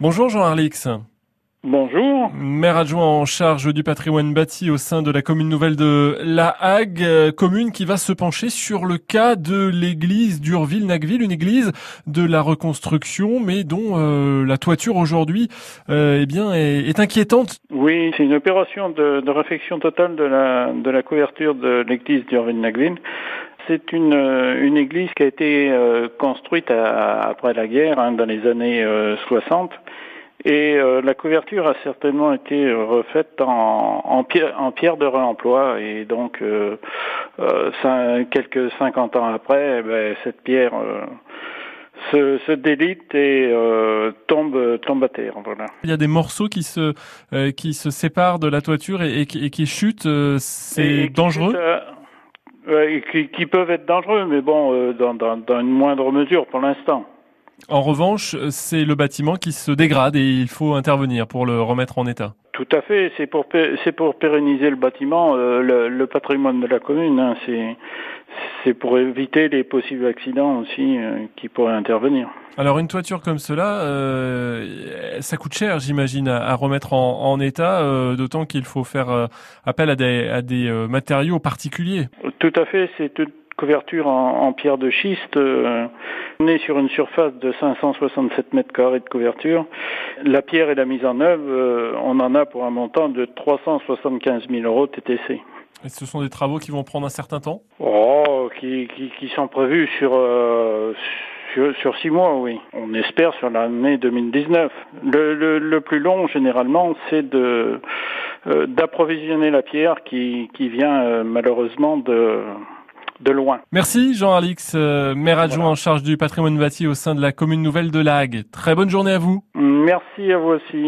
Bonjour Jean Arlix. Bonjour. Maire adjoint en charge du patrimoine bâti au sein de la commune nouvelle de La Hague, euh, commune qui va se pencher sur le cas de l'église d'Urville-Nagville, une église de la reconstruction, mais dont euh, la toiture aujourd'hui euh, eh bien, est, inquiétante. Oui, c'est une opération de, de, réfection totale de la, de la couverture de l'église d'Urville-Nagville. C'est une, une église qui a été construite après la guerre, hein, dans les années 60 et euh, la couverture a certainement été refaite en, en, pierre, en pierre de réemploi. Et donc, euh, euh, quelques 50 ans après, eh ben, cette pierre se, se, délite et tombe, tombe à terre. Voilà. Il y a des morceaux qui se, qui se séparent de la toiture et, et, qui, qui, chutent. C'est dangereux? Qui, qui, peuvent être dangereux, mais bon, dans, dans, dans une moindre mesure pour l'instant. En revanche, c'est le bâtiment qui se dégrade et il faut intervenir pour le remettre en état. Tout à fait, c'est pour c'est pour pérenniser le bâtiment, euh, le, le, patrimoine de la commune. Hein, c'est c'est pour éviter les possibles accidents aussi euh, qui pourraient intervenir. Alors une toiture comme cela, euh, ça coûte cher, j'imagine, à, à, remettre en, en état, euh, d'autant qu'il faut faire appel à des, à des matériaux particuliers. Tout à fait, c'est tout, couverture en, pierre de schiste. On est sur une surface de 567 mètres carrés de couverture. La pierre et la mise en œuvre, on en a pour un montant de 375 000 euros TTC. Et ce sont des travaux qui vont prendre un certain temps? Oh, qui, qui, sont prévus sur, euh, sur, sur, six mois, oui. On espère sur l'année 2019. Le, le, le, plus long, généralement, c'est de d'approvisionner la pierre qui, qui vient malheureusement de de loin. Merci Jean-Alix, euh, maire adjoint en charge du patrimoine bâti au sein de la commune nouvelle de Lague. Très bonne journée à vous. Merci à vous aussi.